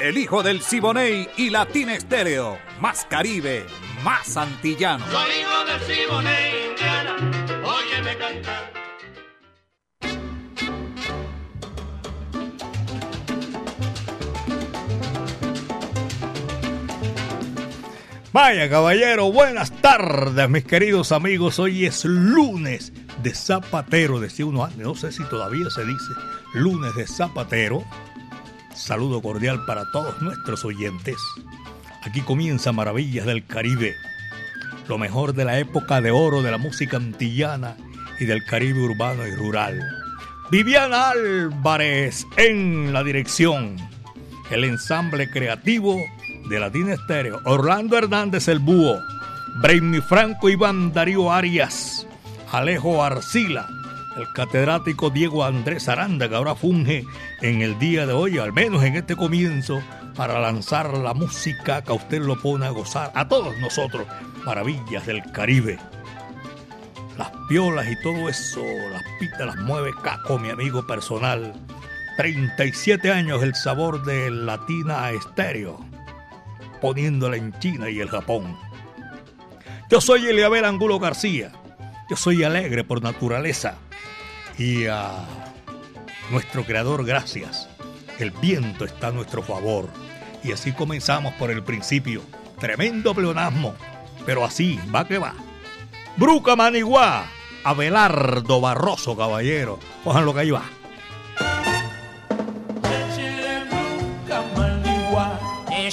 El hijo del Siboney y Latina Estéreo. Más Caribe, más antillano. Soy hijo del Siboney, Indiana. Óyeme cantar. Vaya caballero, buenas tardes mis queridos amigos. Hoy es lunes de zapatero, decía uno antes, no sé si todavía se dice lunes de zapatero. Saludo cordial para todos nuestros oyentes. Aquí comienza Maravillas del Caribe, lo mejor de la época de oro de la música antillana y del Caribe urbano y rural. Viviana Álvarez en la dirección, el ensamble creativo de Latina Estéreo, Orlando Hernández el Búho, Brainy Franco Iván Darío Arias, Alejo Arcila, el catedrático Diego Andrés Aranda, que ahora funge en el día de hoy, al menos en este comienzo, para lanzar la música que a usted lo pone a gozar, a todos nosotros, maravillas del Caribe. Las piolas y todo eso, las pitas las mueve Caco, mi amigo personal. 37 años el sabor de Latina Estéreo, poniéndola en China y el Japón. Yo soy Eliabel Angulo García. Yo soy alegre por naturaleza y a nuestro Creador gracias. El viento está a nuestro favor. Y así comenzamos por el principio. Tremendo pleonasmo, pero así va que va. Bruca Maniguá, Abelardo Barroso, caballero. Cojan lo que ahí va. Me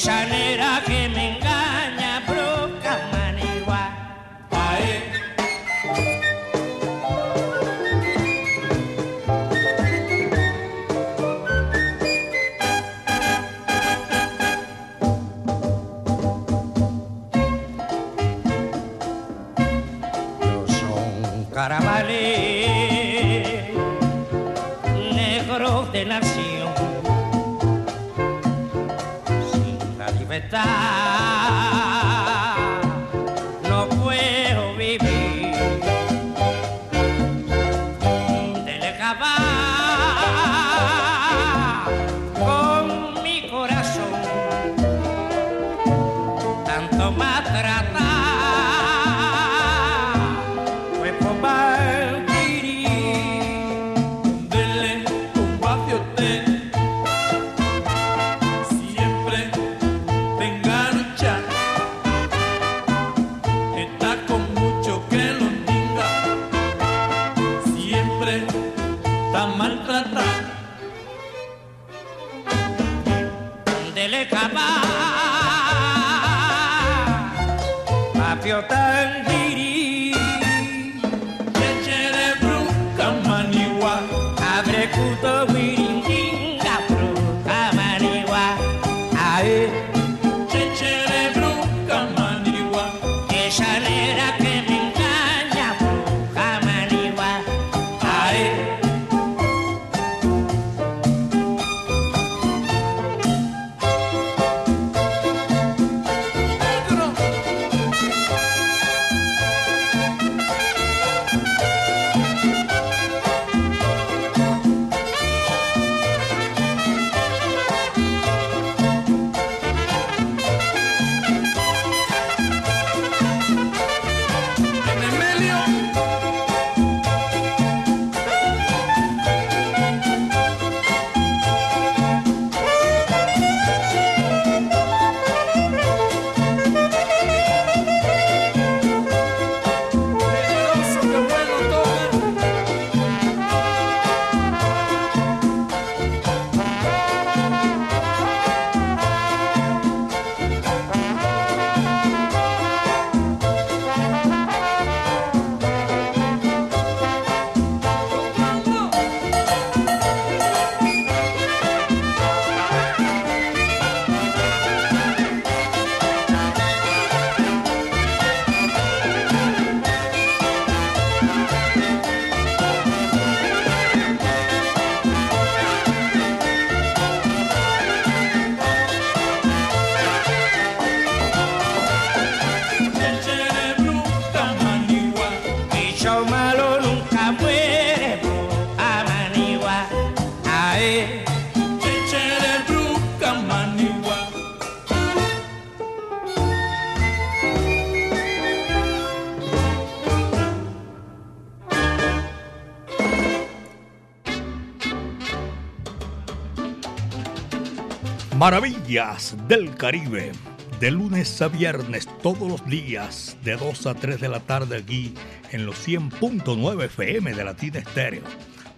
Maravillas del Caribe, de lunes a viernes, todos los días, de 2 a 3 de la tarde aquí en los 100.9 FM de Latina Estéreo.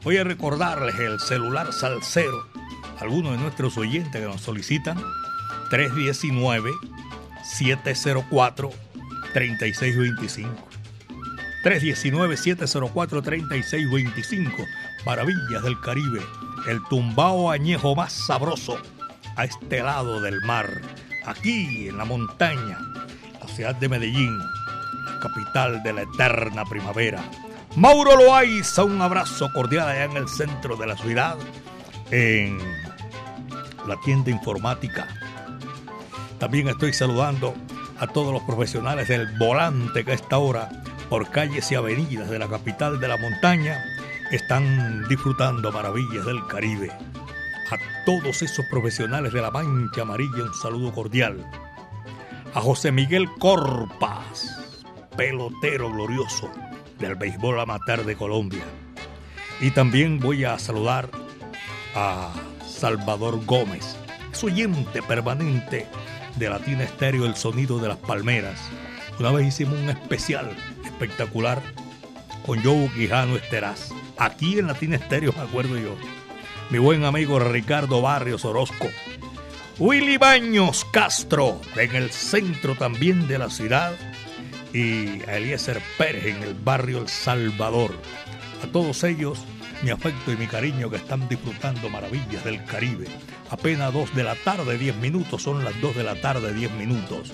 Voy a recordarles el celular salsero, algunos de nuestros oyentes que nos solicitan, 319-704-3625. 319-704-3625. Maravillas del Caribe, el tumbao añejo más sabroso a este lado del mar, aquí en la montaña, la ciudad de Medellín, la capital de la eterna primavera. Mauro Loaiza, un abrazo cordial allá en el centro de la ciudad, en la tienda informática. También estoy saludando a todos los profesionales del volante que a esta hora, por calles y avenidas de la capital de la montaña, están disfrutando maravillas del Caribe a todos esos profesionales de la Mancha Amarilla un saludo cordial. A José Miguel Corpas, pelotero glorioso del béisbol amateur de Colombia. Y también voy a saludar a Salvador Gómez, su oyente permanente de Latina Estéreo El Sonido de las Palmeras. Una vez hicimos un especial espectacular con Joe Quijano Esteraz. Aquí en Latina Estéreo, me acuerdo yo mi buen amigo Ricardo Barrios Orozco, Willy Baños Castro, en el centro también de la ciudad, y a Eliezer Pérez en el barrio El Salvador. A todos ellos, mi afecto y mi cariño que están disfrutando maravillas del Caribe. Apenas dos de la tarde, diez minutos, son las dos de la tarde, diez minutos.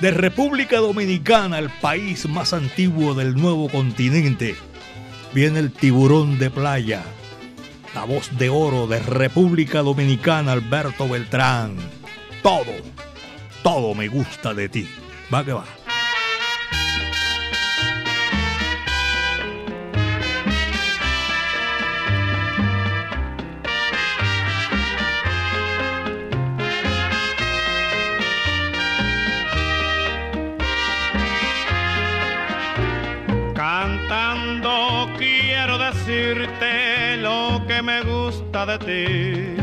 De República Dominicana, el país más antiguo del nuevo continente, viene el tiburón de playa la voz de oro de República Dominicana, Alberto Beltrán. Todo, todo me gusta de ti. Va que va. De ti.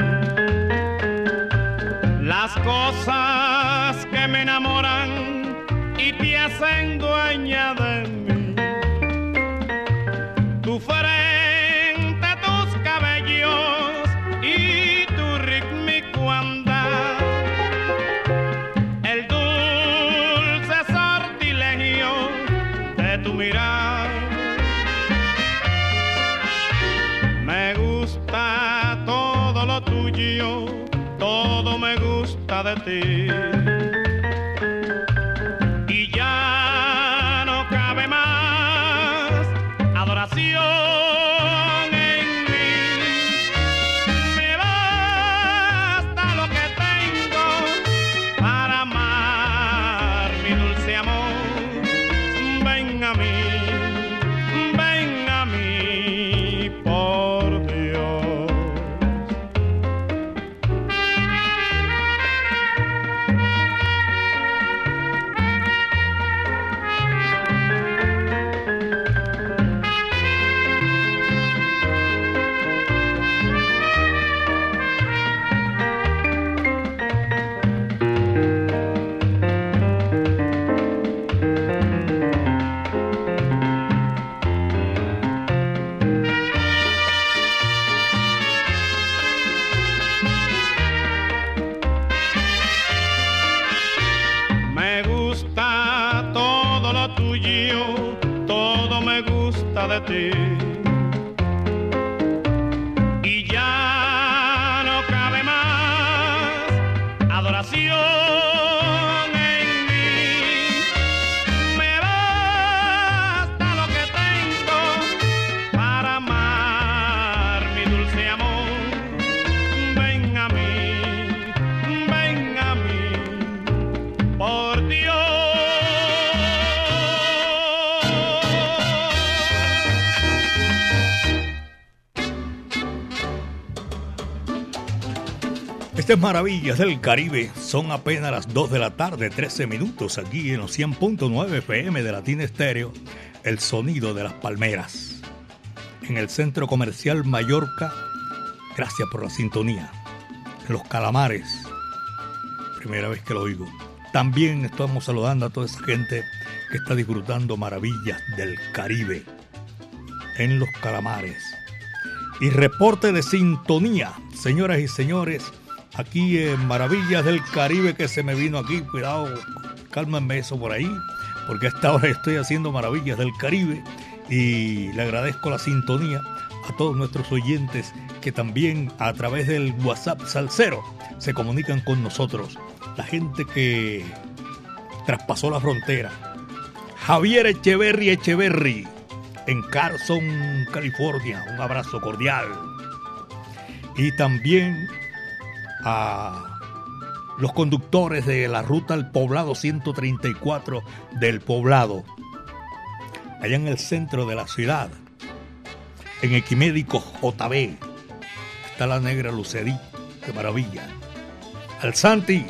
Las cosas que me enamoran y te hacen gusta Maravillas del Caribe son apenas las 2 de la tarde, 13 minutos, aquí en los 100.9 FM de Latina Estéreo, el sonido de las palmeras. En el centro comercial Mallorca, gracias por la sintonía. En los calamares, Primera vez que lo oigo. También estamos saludando a toda esa gente que está disfrutando maravillas del Caribe en los calamares. Y reporte de sintonía, señoras y señores, aquí en Maravillas del Caribe que se me vino aquí. Cuidado, cálmenme eso por ahí, porque a esta hora estoy haciendo Maravillas del Caribe y le agradezco la sintonía a todos nuestros oyentes que también a través del WhatsApp Salcero se comunican con nosotros. La gente que traspasó la frontera. Javier Echeverry Echeverry en Carson, California. Un abrazo cordial. Y también a los conductores de la ruta al poblado 134 del poblado, allá en el centro de la ciudad, en Equimédico JB, está la negra Lucedí, qué maravilla. Al Santi,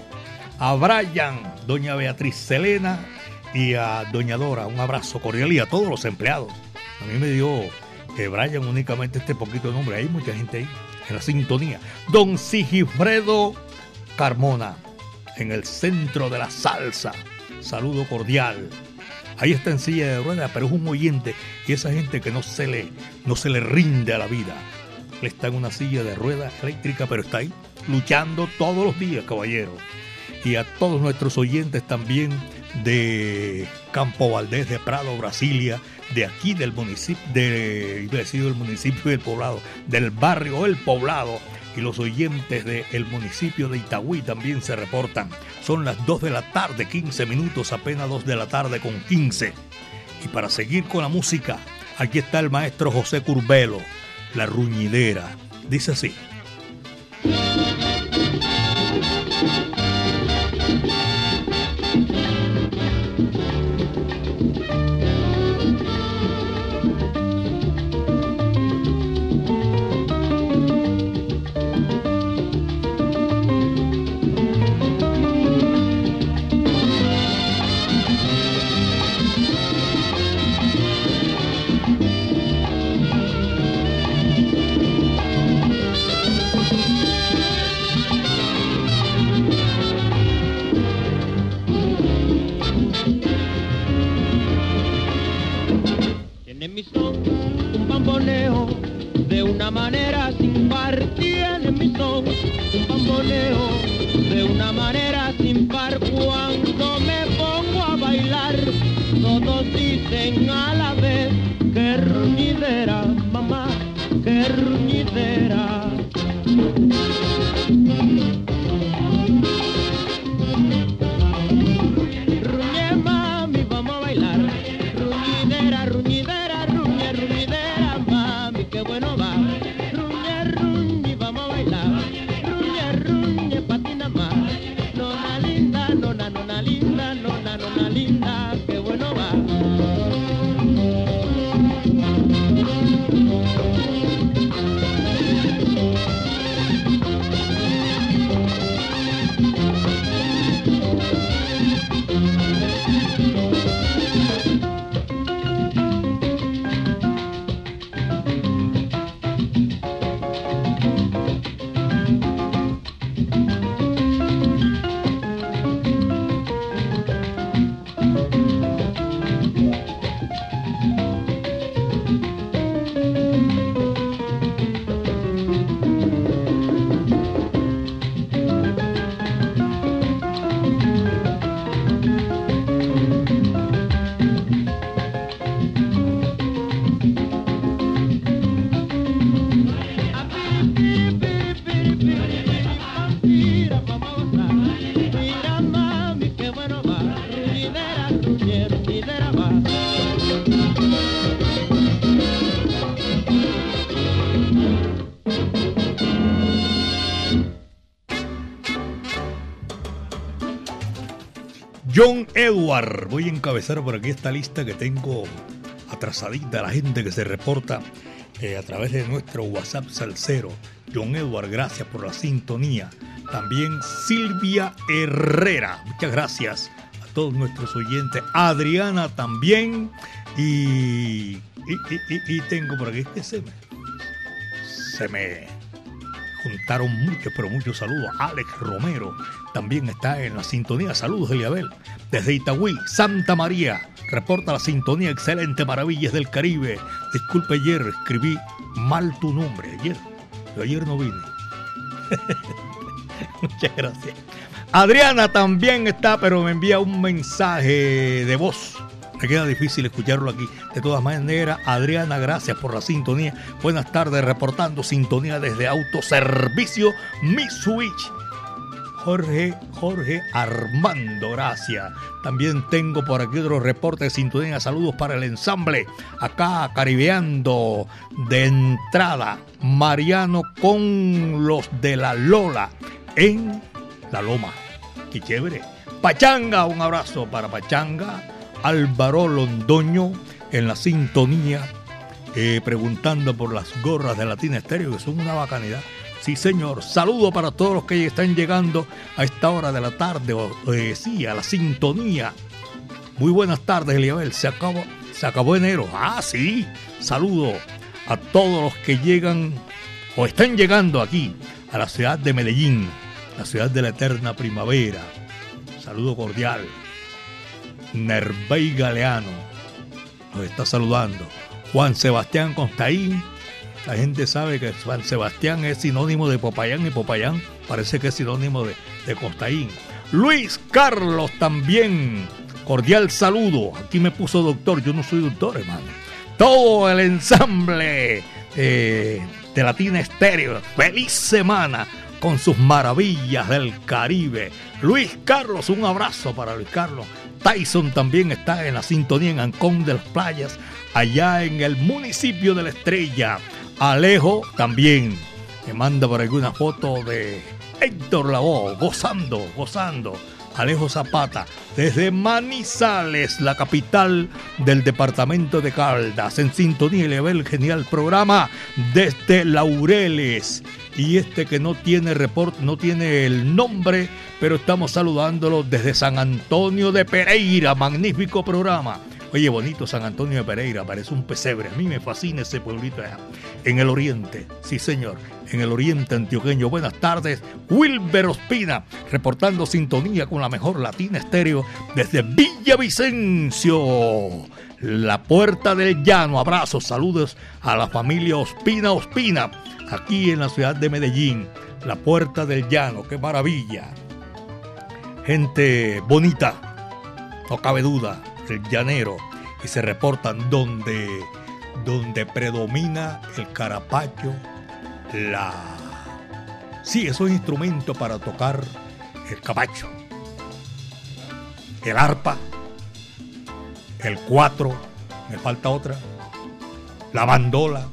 a Brian, doña Beatriz Selena y a doña Dora, un abrazo cordial y a todos los empleados. A mí me dio que Brian únicamente este poquito de nombre, hay mucha gente ahí en la sintonía. Don Sigifredo Carmona, en el centro de la salsa. Saludo cordial. Ahí está en silla de ruedas, pero es un oyente y esa gente que no se le, no se le rinde a la vida. Él está en una silla de ruedas eléctrica, pero está ahí luchando todos los días, caballero. Y a todos nuestros oyentes también de Campo Valdés, de Prado, Brasilia, de aquí del municipio, de, del municipio del poblado, del barrio El Poblado. Y los oyentes del municipio de Itagüí también se reportan. Son las 2 de la tarde, 15 minutos, apenas 2 de la tarde con 15. Y para seguir con la música, aquí está el maestro José Curbelo, La Ruñidera. Dice así. Voy a encabezar por aquí esta lista que tengo atrasadita, la gente que se reporta eh, a través de nuestro WhatsApp Salcero. John Edward, gracias por la sintonía. También Silvia Herrera, muchas gracias a todos nuestros oyentes. Adriana también. Y, y, y- tengo por aquí que se me, se me juntaron muchos, pero muchos saludos. Alex Romero también está en la sintonía. Saludos, Eliabel. Desde Itagüí, Santa María, reporta la sintonía. Excelente, maravillas del Caribe. Disculpe, ayer escribí mal tu nombre. Ayer, yo ayer no vine. Muchas gracias. Adriana también está, pero me envía un mensaje de voz. Me queda difícil escucharlo aquí. De todas maneras, Adriana, gracias por la sintonía. Buenas tardes, reportando sintonía desde Autoservicio Mitsubishi. Jorge, Jorge Armando, gracias. También tengo por aquí otro reporte de sintonía. Saludos para el ensamble. Acá caribeando de entrada. Mariano con los de la Lola en la Loma. Qué chévere. Pachanga, un abrazo para Pachanga. Álvaro Londoño en la sintonía, eh, preguntando por las gorras de Latina Estéreo, que son una bacanidad. Sí, señor. Saludo para todos los que están llegando a esta hora de la tarde, o eh, sí, a la sintonía. Muy buenas tardes, Eliabel. Se acabó, se acabó enero. Ah, sí. Saludo a todos los que llegan o están llegando aquí a la ciudad de Medellín, la ciudad de la eterna primavera. Saludo cordial. Nervey Galeano nos está saludando. Juan Sebastián Constaín. La gente sabe que Juan Sebastián es sinónimo de Popayán y Popayán parece que es sinónimo de, Constaín. Luis Carlos también. Cordial saludo. Aquí me puso doctor. Yo no soy doctor, hermano. Todo el ensamble eh, de Latina Estéreo. Feliz semana con sus maravillas del Caribe. Luis Carlos, un abrazo para Luis Carlos. Tyson también está en la sintonía en Ancón de las Playas, allá en el municipio de la Estrella. Alejo también me manda por alguna foto de Héctor Lavoe, gozando, gozando. Alejo Zapata, desde Manizales, la capital del departamento de Caldas, en sintonía y le ve el genial programa desde Laureles. Y este que no tiene reporte, no tiene el nombre, pero estamos saludándolo desde San Antonio de Pereira. Magnífico programa. Oye, bonito San Antonio de Pereira, parece un pesebre. A mí me fascina ese pueblito. En el oriente, sí señor, en el oriente antioqueño. Buenas tardes, Wilber Ospina, reportando sintonía con la mejor latina estéreo desde Villavicencio. La Puerta del Llano. Abrazos, saludos a la familia Ospina Ospina, aquí en la ciudad de Medellín. La Puerta del Llano, qué maravilla. Gente bonita, no cabe duda el llanero y se reportan donde, donde predomina el carapacho, la... Sí, esos instrumentos para tocar el capacho, el arpa, el cuatro, me falta otra, la bandola,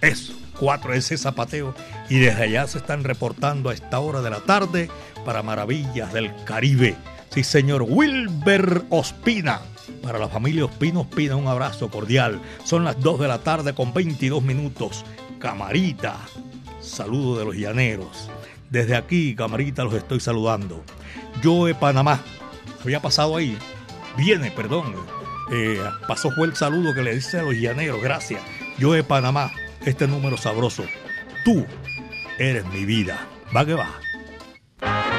eso, cuatro, ese zapateo. Y desde allá se están reportando a esta hora de la tarde para Maravillas del Caribe. Sí, señor Wilber Ospina. Para la familia Ospina Ospina, un abrazo cordial. Son las 2 de la tarde con 22 minutos. Camarita, saludo de los llaneros. Desde aquí, Camarita, los estoy saludando. Yo de Panamá, había pasado ahí. Viene, perdón. Eh, pasó fue el saludo que le dice a los llaneros. Gracias. Yo de Panamá, este número sabroso. Tú eres mi vida. Va que va.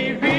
Eres mi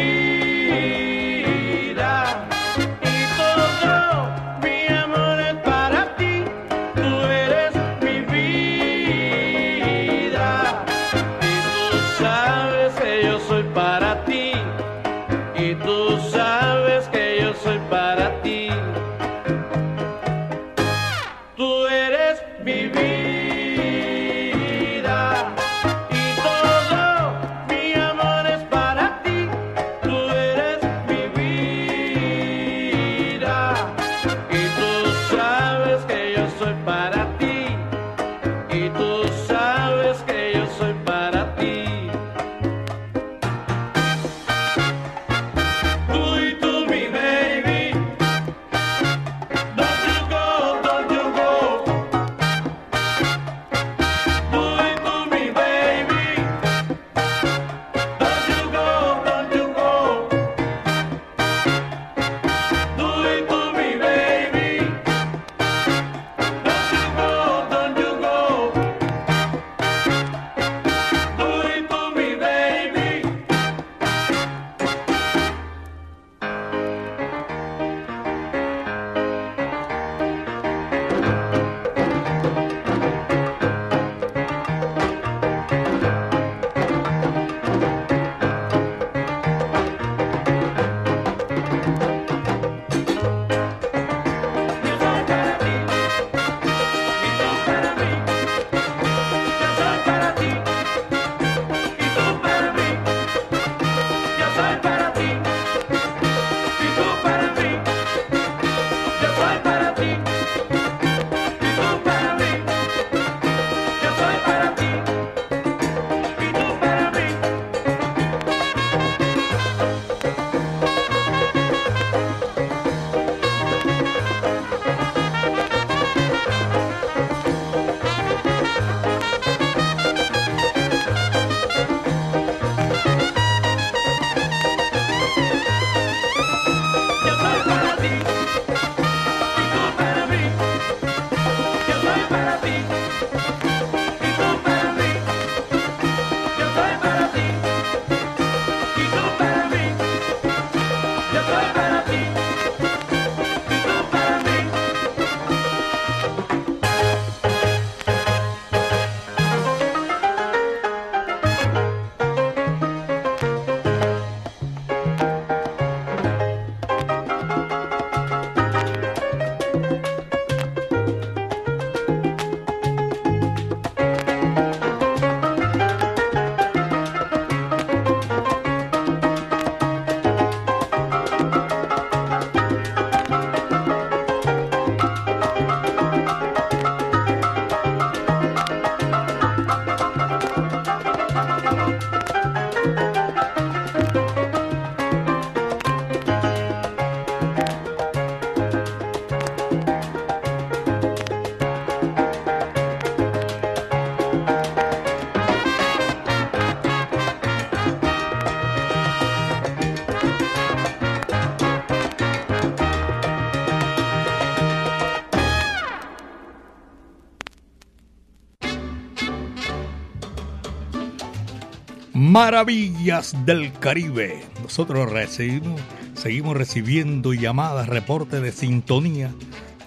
Maravillas del Caribe. Nosotros recibimos, seguimos recibiendo llamadas, reportes de sintonía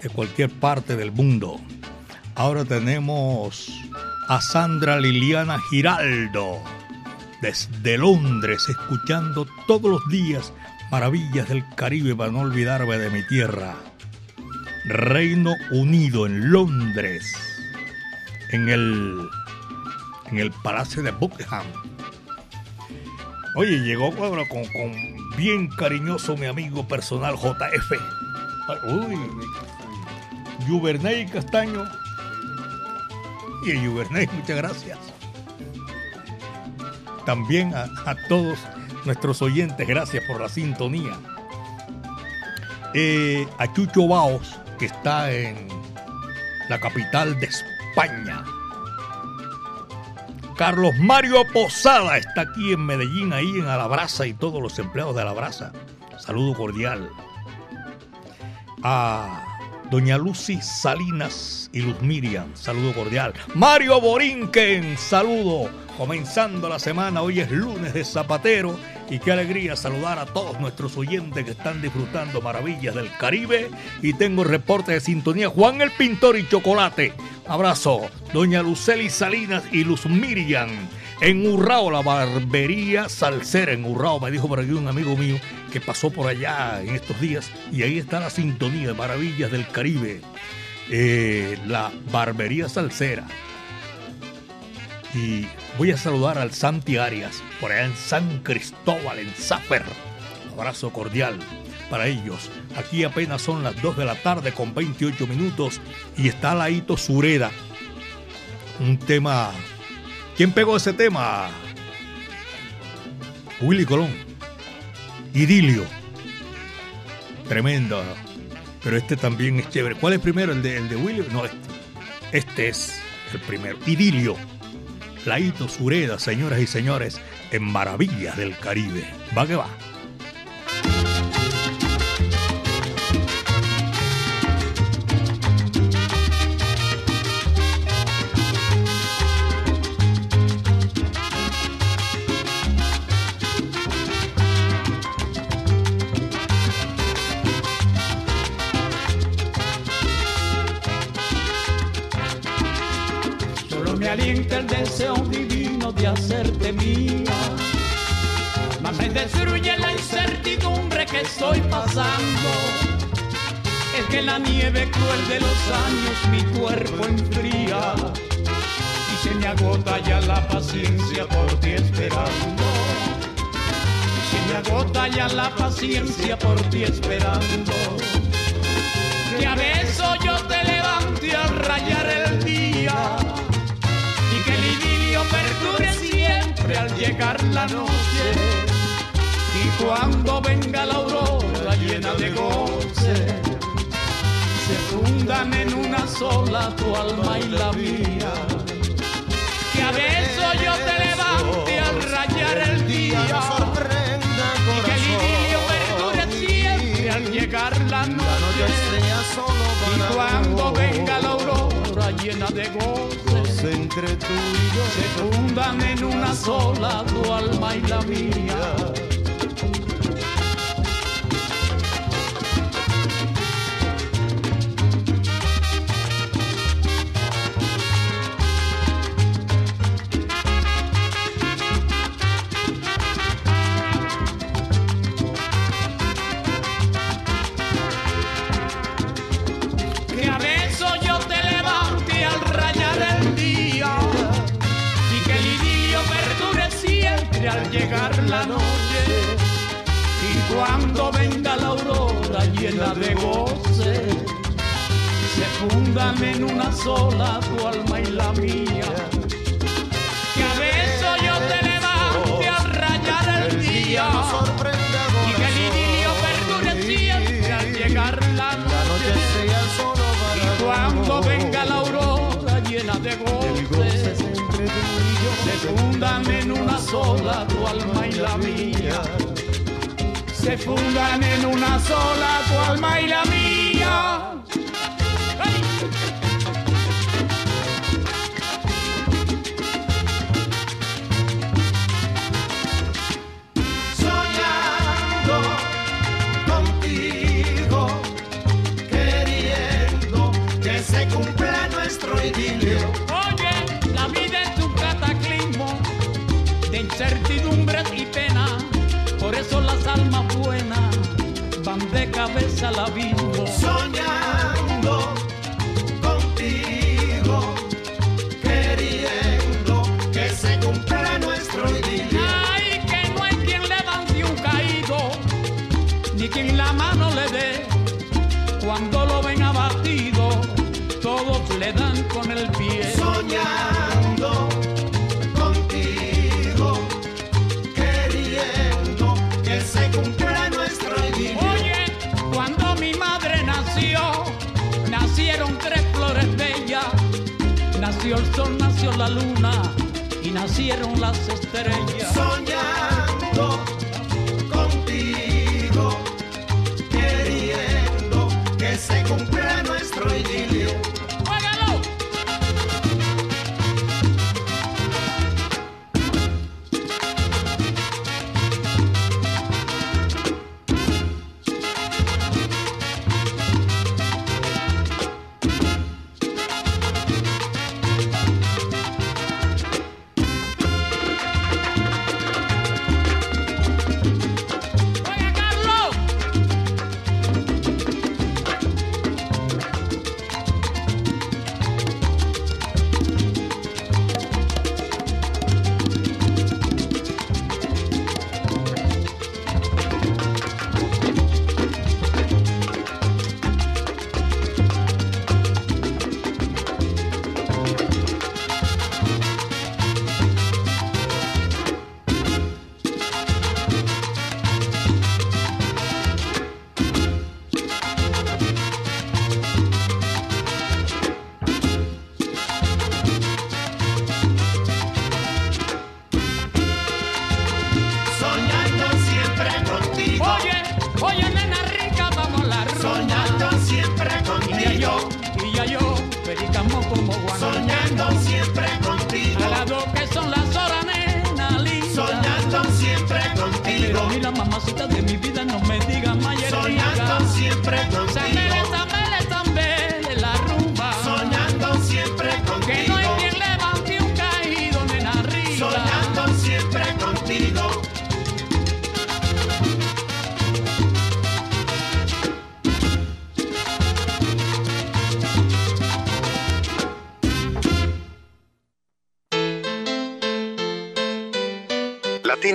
de cualquier parte del mundo. Ahora tenemos a Sandra Liliana Giraldo desde Londres, escuchando todos los días Maravillas del Caribe para no olvidarme de mi tierra. Reino Unido en Londres, en el, en el Palacio de Buckingham. Oye, llegó con, con bien cariñoso mi amigo personal JF. Uy, Juverney Castaño. Y Juverney, muchas gracias. También a, a todos nuestros oyentes, gracias por la sintonía. Eh, a Chucho Baos, que está en la capital de España. Carlos Mario Posada está aquí en Medellín, ahí en Alabraza y todos los empleados de Alabraza. Saludo cordial. A Doña Lucy Salinas y Luz Miriam, saludo cordial. Mario Borinquen, saludo. Comenzando la semana, hoy es lunes de Zapatero y qué alegría saludar a todos nuestros oyentes que están disfrutando maravillas del Caribe y tengo reporte de sintonía Juan el Pintor y Chocolate. Abrazo, doña Luceli Salinas y Luz Miriam. En Urrao, la barbería salsera en Urrao, me dijo por aquí un amigo mío que pasó por allá en estos días y ahí está la sintonía de maravillas del Caribe. Eh, la barbería salsera. Y voy a saludar al Santi Arias, por allá en San Cristóbal, en Zafer. Abrazo cordial para ellos. Aquí apenas son las 2 de la tarde con 28 minutos y está Laito Sureda. Un tema. ¿Quién pegó ese tema? Willy Colón. Idilio. Tremendo. Pero este también es chévere. ¿Cuál es primero? ¿El de, el de Willy? No, este. Este es el primero. Idilio. Laito Sureda, señoras y señores, en Maravillas del Caribe. Va que va. Que estoy pasando. Es que la nieve cruel de los años mi cuerpo enfría. Y se me agota ya la paciencia por ti esperando. Y se me agota ya la paciencia por ti esperando. Que a beso yo te levante a rayar el día y que el idilio perdure siempre al llegar la noche. Y cuando venga la aurora llena de goce, se fundan en una sola tu alma y la mía. Que a beso yo te levante al rayar el día y que el idilio perdure siempre al llegar la noche. Y cuando venga la aurora llena de goce, entre tú y yo se fundan en una sola tu alma y la mía. La noche. Y cuando venga la aurora llena de goce, se fundan en una sola tu alma y la mía. Que a beso yo te levante al rayar el día se fundan en una sola tu alma y la mía. Se fundan en una sola tu alma y la mía. Cabeza al abismo. Nació la luna y nacieron las estrellas. Soñando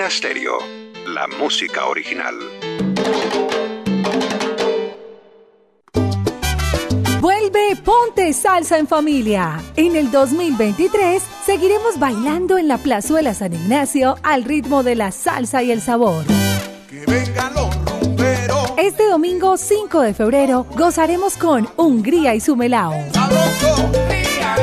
Latina Stereo, la música original. Vuelve Ponte Salsa en Familia. En el 2023 seguiremos bailando en la Plazuela San Ignacio al ritmo de la salsa y el sabor. Que vengan los rumberos, Este domingo 5 de febrero gozaremos con Hungría y su melao. sabroso, Ría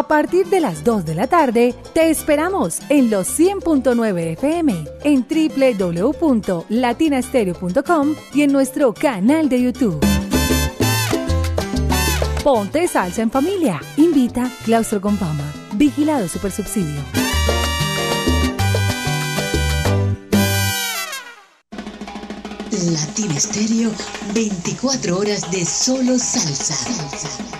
A partir de las 2 de la tarde, te esperamos en los 100.9 FM, en www.latinastereo.com y en nuestro canal de YouTube. Ponte salsa en familia. Invita Claustro con Fama. Vigilado Supersubsidio. Latina Estéreo, 24 horas de solo salsa.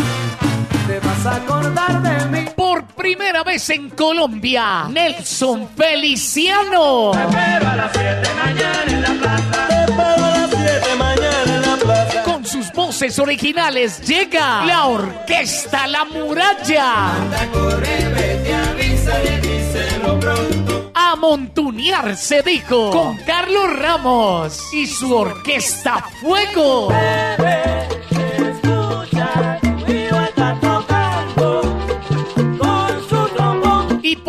te vas a acordar de mí. Por primera vez en Colombia, Nelson Feliciano. Pero a las 7 mañana en la plaza. Te espero a las 7 mañana en la plaza. Con sus voces originales llega la Orquesta La Muralla. Corre, a avisar. dice, díselo pronto. A montunear se dijo con Carlos Ramos y su orquesta Fuego.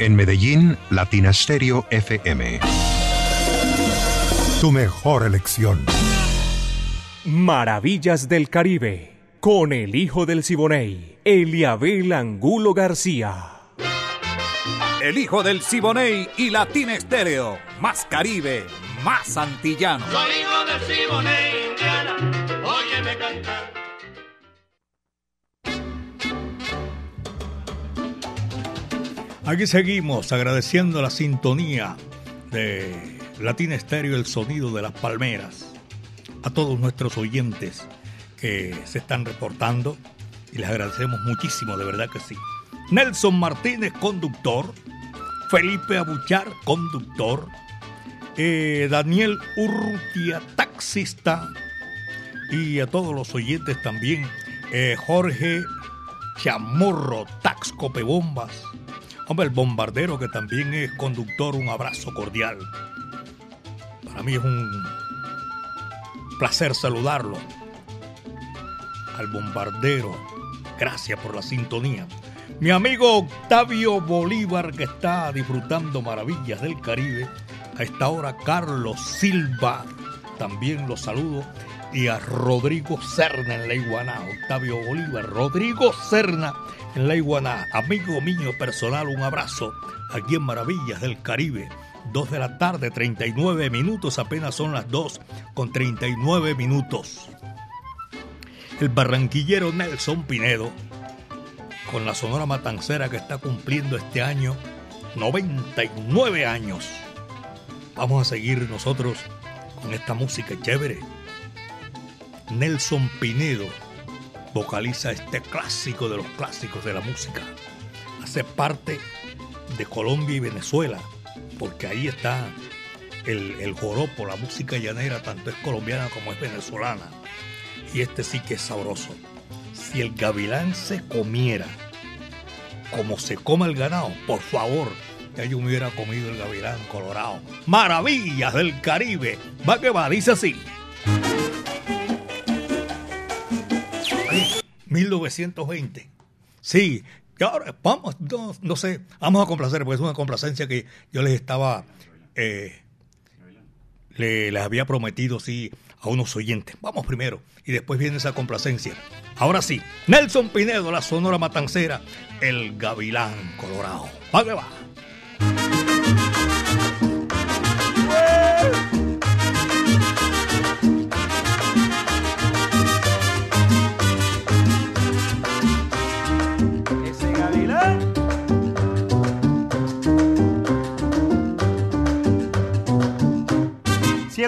En Medellín, Latina Stereo FM. Tu mejor elección. Maravillas del Caribe, con el hijo del Siboney, Eliabel Angulo García. El hijo del Siboney y Latina Estéreo. Más Caribe, más antillano. Soy hijo del Siboney, Indiana, óyeme cantar. Aquí seguimos agradeciendo la sintonía de Latina Estéreo, el sonido de las palmeras. A todos nuestros oyentes que se están reportando y les agradecemos muchísimo, de verdad que sí. Nelson Martínez, conductor. Felipe Abuchar, conductor. Eh, Daniel Urrutia, taxista. Y a todos los oyentes también. eh, Jorge Chamorro, Tax Copebombas. Hombre, el bombardero que también es conductor, un abrazo cordial. Para mí es un placer saludarlo. Al bombardero, gracias por la sintonía. Mi amigo Octavio Bolívar que está disfrutando maravillas del Caribe. A esta hora Carlos Silva, también lo saludo. Y a Rodrigo Serna en la Iguaná. Octavio Bolívar, Rodrigo Serna en la Iguaná. Amigo mío personal, un abrazo aquí en Maravillas del Caribe. 2 de la tarde, 39 minutos, apenas son las 2 con 39 minutos. El barranquillero Nelson Pinedo, con la Sonora Matancera que está cumpliendo este año 99 años. Vamos a seguir nosotros con esta música chévere. Nelson Pinedo vocaliza este clásico de los clásicos de la música. Hace parte de Colombia y Venezuela, porque ahí está el, el joropo, la música llanera, tanto es colombiana como es venezolana. Y este sí que es sabroso. Si el gavilán se comiera como se come el ganado, por favor, ya yo hubiera comido el gavilán colorado. Maravillas del Caribe. Va que va, dice así. 1920. Sí, y ahora vamos, no, no sé, vamos a complacer, porque es una complacencia que yo les estaba, eh, le- les había prometido, sí, a unos oyentes. Vamos primero y después viene esa complacencia. Ahora sí, Nelson Pinedo, la Sonora Matancera, el Gavilán Colorado. Va va.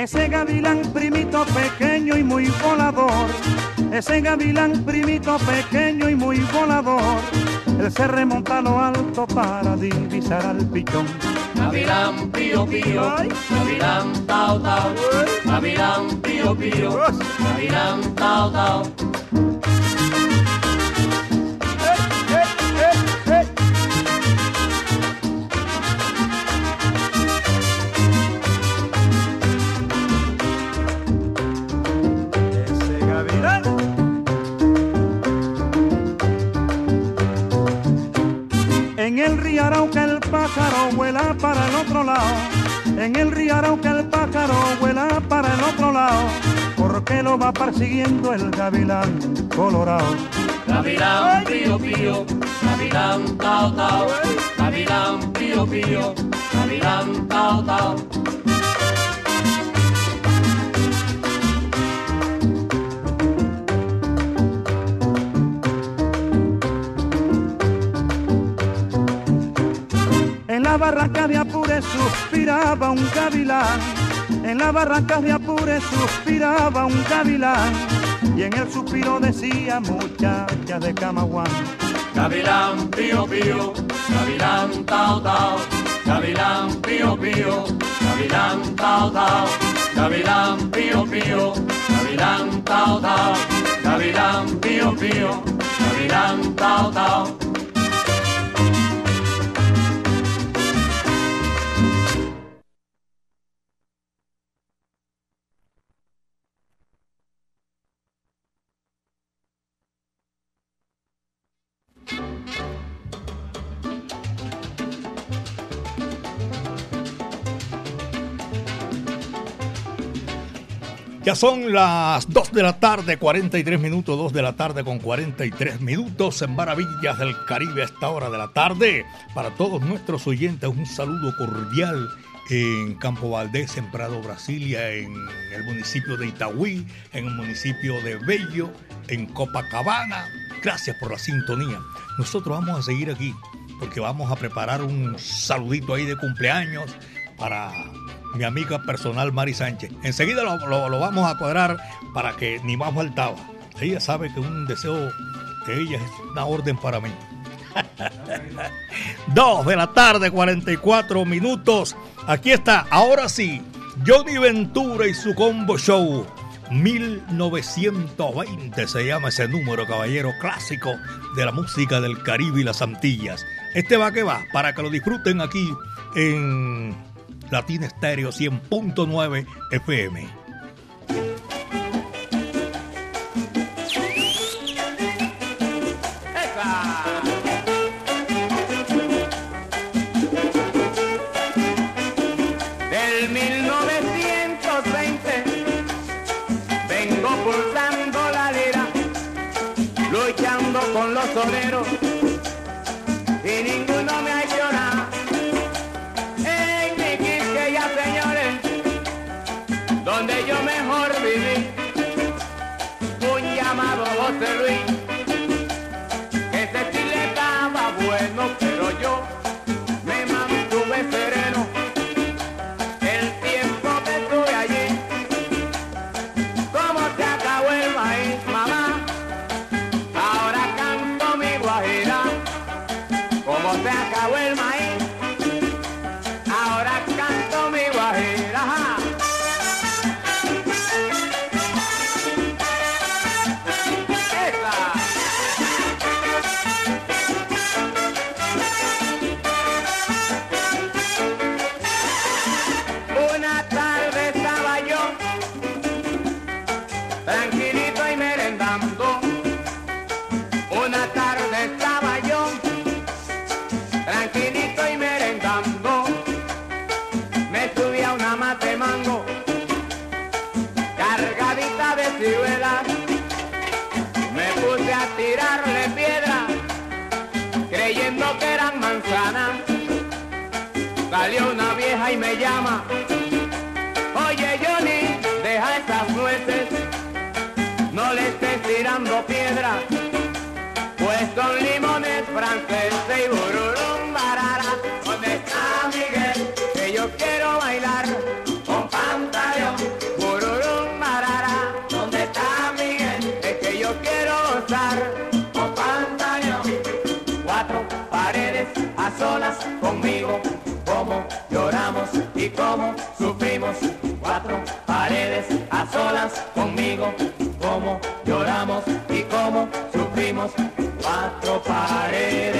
Ese gavilán primito pequeño y muy volador, ese gavilán primito pequeño y muy volador, él se remonta a lo alto para divisar al pichón. Gavilán pío pío, gavilán tao tao, gavilán pío pío, gavilán tao tao. Otro lado. En el riarao que el pájaro vuela para el otro lado. Porque lo va persiguiendo el gavilán colorado. Gavilán pío pío, gavilán tao tao, gavilán pío pío, gavilán tao tao. En la barranca de Apure suspiraba un gavilán. En la barranca de Apure suspiraba un gavilán. Y en el suspiro decía muchacha de Camaguán. Gavilán pío pío, gavilán tao tao, gavilán pío pío, gavilán tao tao, gavilán pío pío, gavilán tao tao, gavilán pío pío, gavilán tao tao. Ya son las 2 de la tarde, 43 minutos, 2 de la tarde con 43 minutos en Maravillas del Caribe a esta hora de la tarde. Para todos nuestros oyentes, un saludo cordial en Campo Valdés, en Prado, Brasilia, en el municipio de Itagüí, en el municipio de Bello, en Copacabana. Gracias por la sintonía. Nosotros vamos a seguir aquí porque vamos a preparar un saludito ahí de cumpleaños para mi amiga personal Mari Sánchez. Enseguida lo, lo- lo vamos a cuadrar para que ni más faltaba. Ella sabe que un deseo de ella es una orden para mí. Dos de la tarde, 44 minutos. Aquí está, ahora sí, Johnny Ventura y su combo show. 1920 se llama ese número, caballero, clásico de la música del Caribe y las Antillas. Este va que va, para que lo disfruten aquí en Latina Estéreo 100.9 FM. Paredes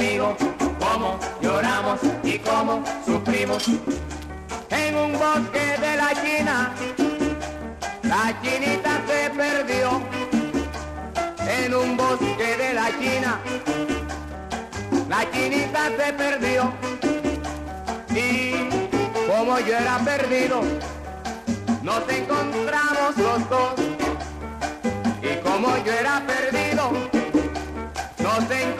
conmigo, cómo lloramos y cómo sufrimos. En un bosque de la China, la chinita se perdió. En un bosque de la China, la chinita se perdió. Y como yo era perdido, nos encontramos los dos. Y como yo era perdido, nos encontramos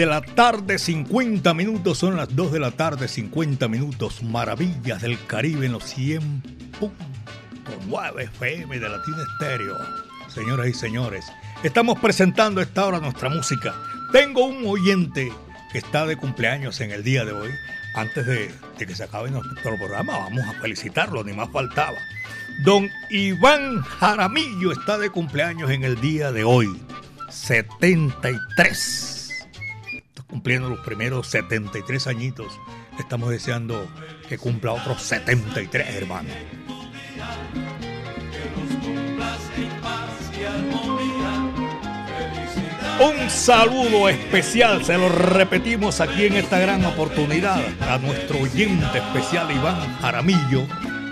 de la tarde, 50 minutos. Son las 2 de la tarde, 50 minutos. Maravillas del Caribe en los 100.9 FM de Latina Estéreo. Señoras y señores, estamos presentando a esta hora nuestra música. Tengo un oyente que está de cumpleaños en el día de hoy. Antes de, de que se acabe nuestro programa, vamos a felicitarlo, ni más faltaba. Don Iván Jaramillo está de cumpleaños en el día de hoy. 73 cumpliendo los primeros 73 añitos. Estamos deseando que cumpla otros 73, hermano. Un saludo especial, se lo repetimos aquí en esta gran oportunidad, a nuestro oyente especial Iván Jaramillo,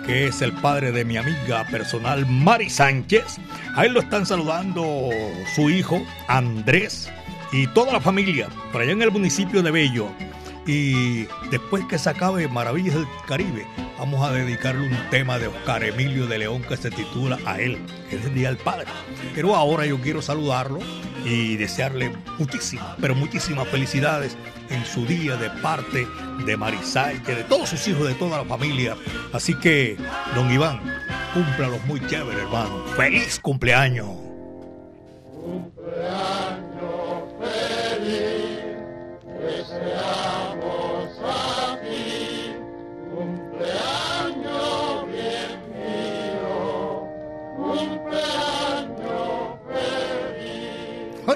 que es el padre de mi amiga personal Mari Sánchez. A él lo están saludando su hijo Andrés y toda la familia por allá en el municipio de Bello. Y después que se acabe Maravillas del Caribe, vamos a dedicarle un tema de Oscar Emilio de León que se titula A él, que es el Día del Padre. Pero ahora yo quiero saludarlo y desearle muchísimas, pero muchísimas felicidades en su día de parte de Marisay, que de todos sus hijos, de toda la familia. Así que, don Iván, cúmplalos muy chévere, hermano. ¡Feliz cumpleaños! Cumpleaños feliz, deseamos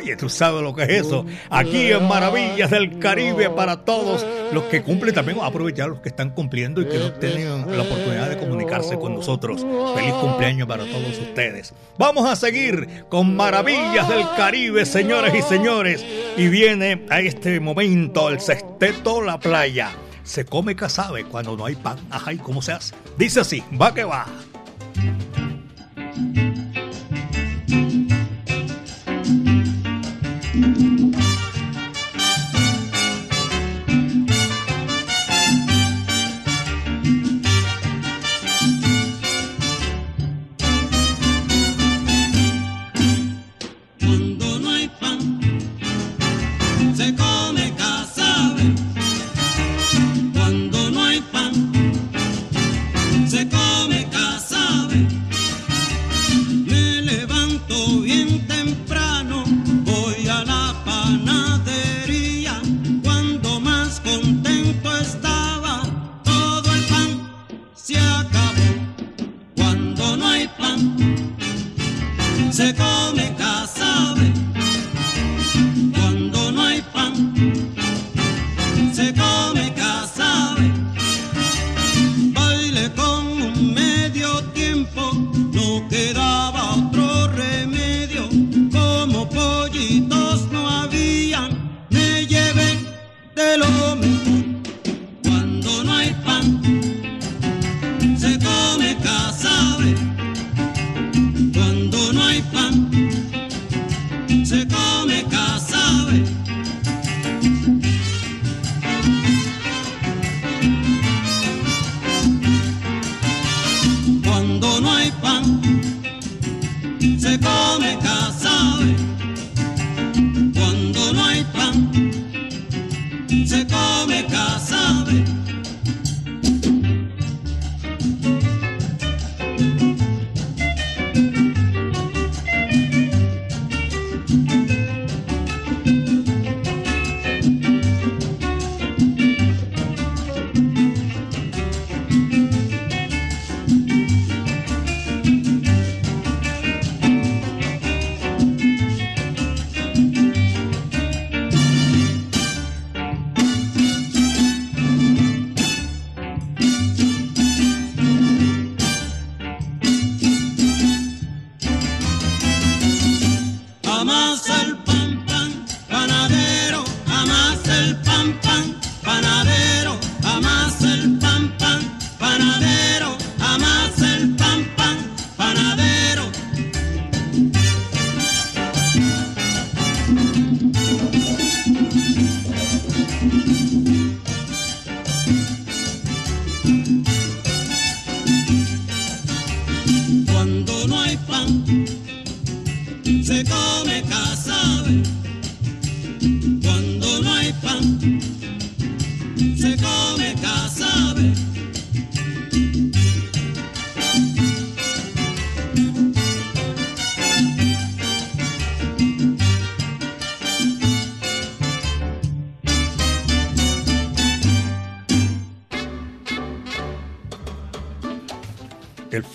Oye, tú sabes lo que es eso. Aquí en Maravillas del Caribe para todos los que cumplen. También aprovechar los que están cumpliendo y que no tienen la oportunidad de comunicarse con nosotros. Feliz cumpleaños para todos ustedes. Vamos a seguir con Maravillas del Caribe, señores y señores. Y viene a este momento el sexteto La Playa. Se come casabe cuando no hay pan. Ajá, ¿y cómo se hace? Dice así, va que va.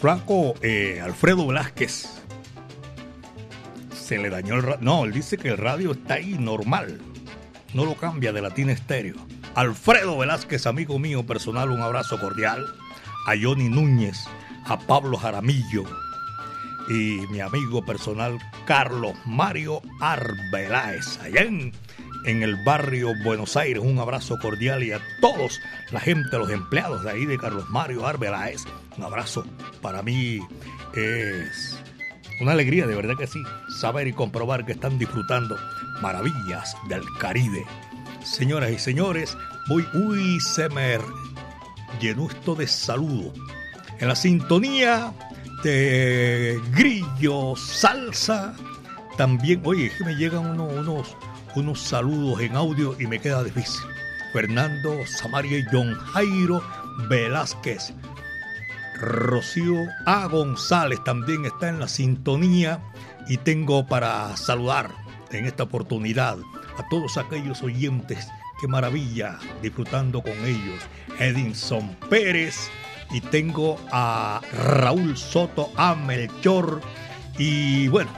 Flaco eh, Alfredo Velázquez se le dañó el radio. No, él dice que el radio está ahí normal. No lo cambia de latín estéreo. Alfredo Velázquez, amigo mío personal, un abrazo cordial. A Johnny Núñez, a Pablo Jaramillo y mi amigo personal Carlos Mario Arbeláez, allá en, en el barrio Buenos Aires. Un abrazo cordial y a todos la gente, los empleados de ahí de Carlos Mario Arbeláez un abrazo. Para mí es una alegría, de verdad que sí, saber y comprobar que están disfrutando maravillas del Caribe. Señoras y señores, voy, uy, se me llenó esto de saludo. En la sintonía de Grillo Salsa, también, oye, es que me llegan unos saludos en audio y me queda difícil. Fernando Samaria John Jairo Velázquez. Rocío A. González también está en la sintonía y tengo para saludar en esta oportunidad a todos aquellos oyentes. Qué maravilla disfrutando con ellos. Edinson Pérez y tengo a Raúl Soto, a Melchor y bueno,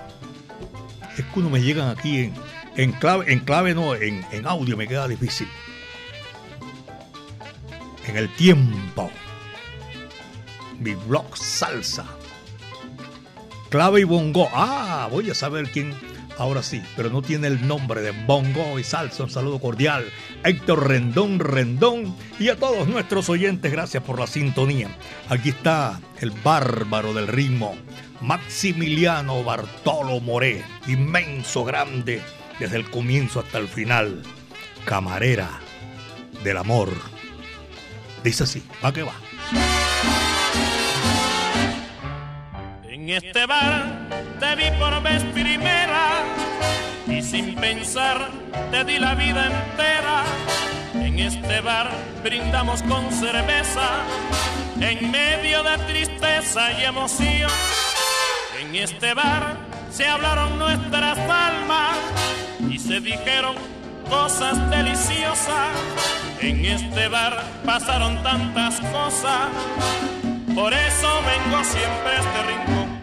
es que uno me llegan aquí en, en clave, en clave no, en, en audio me queda difícil. En el tiempo. Mi blog salsa. Clave y bongo. Ah, voy a saber quién. Ahora sí, pero no tiene el nombre de bongo y salsa. Un saludo cordial. Héctor Rendón Rendón y a todos nuestros oyentes, gracias por la sintonía. Aquí está el bárbaro del ritmo, Maximiliano Bartolo Moré, inmenso, grande, desde el comienzo hasta el final. Camarera del amor. Dice así, va que va. En este bar te vi por vez primera y sin pensar te di la vida entera. En este bar brindamos con cerveza en medio de tristeza y emoción. En este bar se hablaron nuestras almas y se dijeron cosas deliciosas. En este bar pasaron tantas cosas, por eso vengo siempre a este rincón.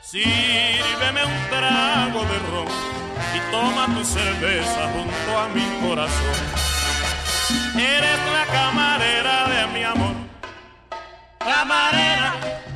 Sírveme un trago de ron y toma tu cerveza junto a mi corazón. Eres la camarera de mi amor. Camarera, camarera,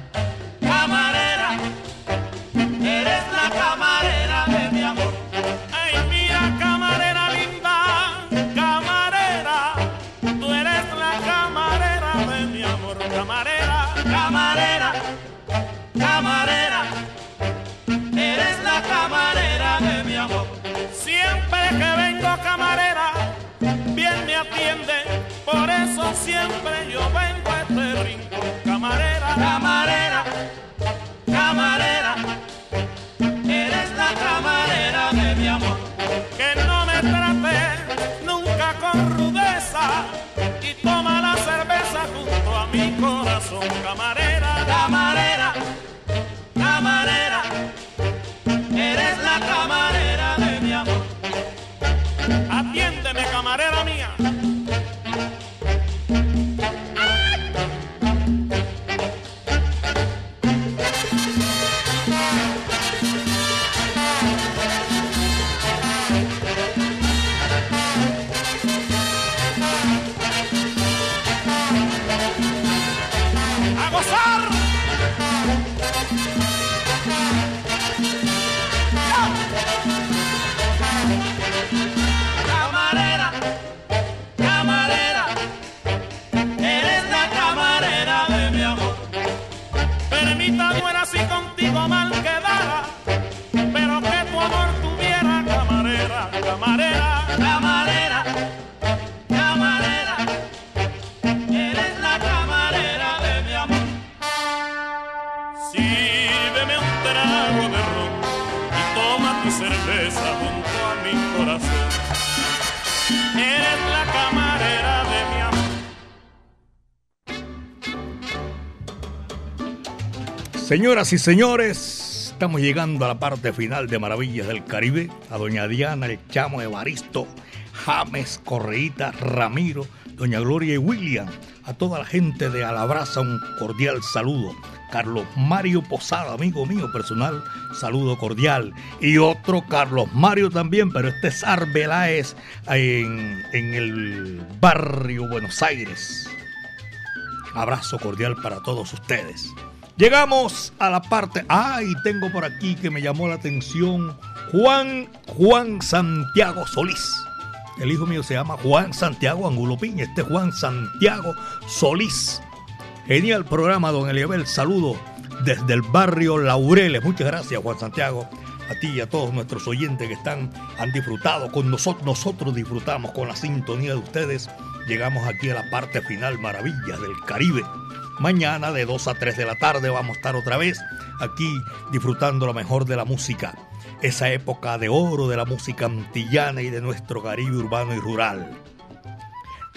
Señoras y señores, estamos llegando a la parte final de Maravillas del Caribe. A doña Diana, el chamo Evaristo, James, Correíta, Ramiro, doña Gloria y William. A toda la gente de Alabraza un cordial saludo. Carlos Mario Posada, amigo mío personal, saludo cordial. Y otro Carlos Mario también, pero este es Arbeláez en, en el barrio Buenos Aires. Abrazo cordial para todos ustedes. Llegamos a la parte. ¡Ay! tengo por aquí que me llamó la atención Juan Juan Santiago Solís. El hijo mío se llama Juan Santiago Angulo Piña. Este es Juan Santiago Solís. Genial programa, don Eliabel. Saludo desde el barrio Laureles. Muchas gracias, Juan Santiago. A ti y a todos nuestros oyentes que están, han disfrutado con nosotros. Nosotros disfrutamos con la sintonía de ustedes. Llegamos aquí a la parte final, Maravillas del Caribe. Mañana de 2 a 3 de la tarde vamos a estar otra vez aquí disfrutando lo mejor de la música. Esa época de oro de la música antillana y de nuestro Caribe urbano y rural.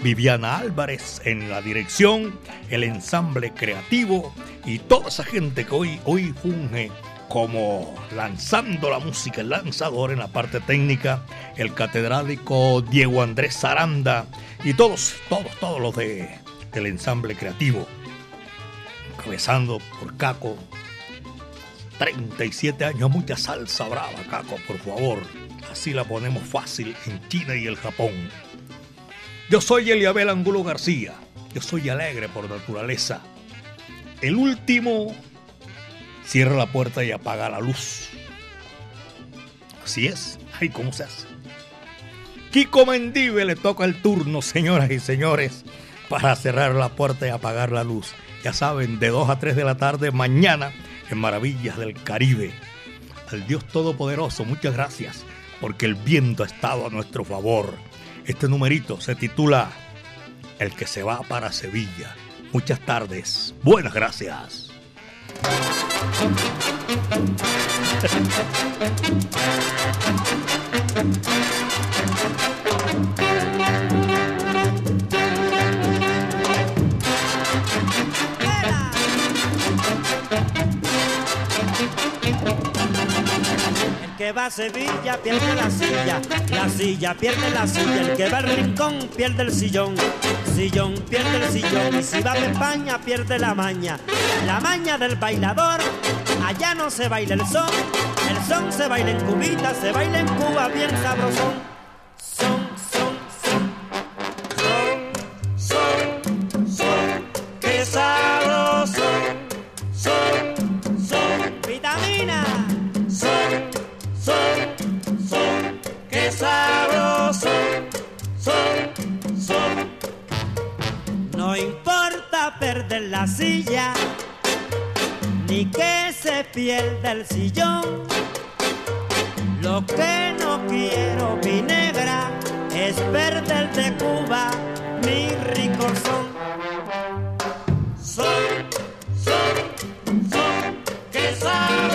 Viviana Álvarez en la dirección, el ensamble creativo y toda esa gente que hoy, hoy funge como lanzando la música, el lanzador en la parte técnica, el catedrático Diego Andrés Zaranda y todos, todos, todos los de, del ensamble creativo, cabezando por Caco, 37 años, mucha salsa brava, Caco, por favor. Así la ponemos fácil en China y el Japón. Yo soy Eliabel Angulo García. Yo soy alegre por naturaleza. El último cierra la puerta y apaga la luz. Así es. Ay, ¿cómo se hace? Kiko Mendive le toca el turno, señoras y señores, para cerrar la puerta y apagar la luz. Ya saben, de 2 a 3 de la tarde mañana en Maravillas del Caribe. Al Dios Todopoderoso, muchas gracias, porque el viento ha estado a nuestro favor. Este numerito se titula El que se va para Sevilla. Muchas tardes. Buenas gracias. que va a Sevilla pierde la silla, la silla pierde la silla, el que va al rincón pierde el sillón, sillón pierde el sillón, y si va a España pierde la maña, la maña del bailador, allá no se baila el son, el son se baila en cubita, se baila en Cuba bien sabrosón, perder la silla, ni que se pierda el sillón. Lo que no quiero, mi negra, es perder de Cuba mi rico son. Son, son, son, qué sabroso,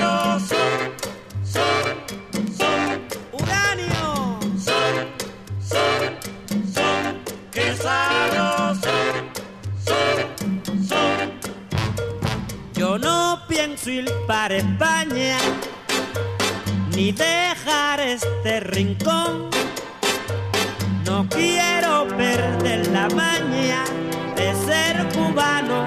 ir para España, ni dejar este rincón. No quiero perder la maña de ser cubano,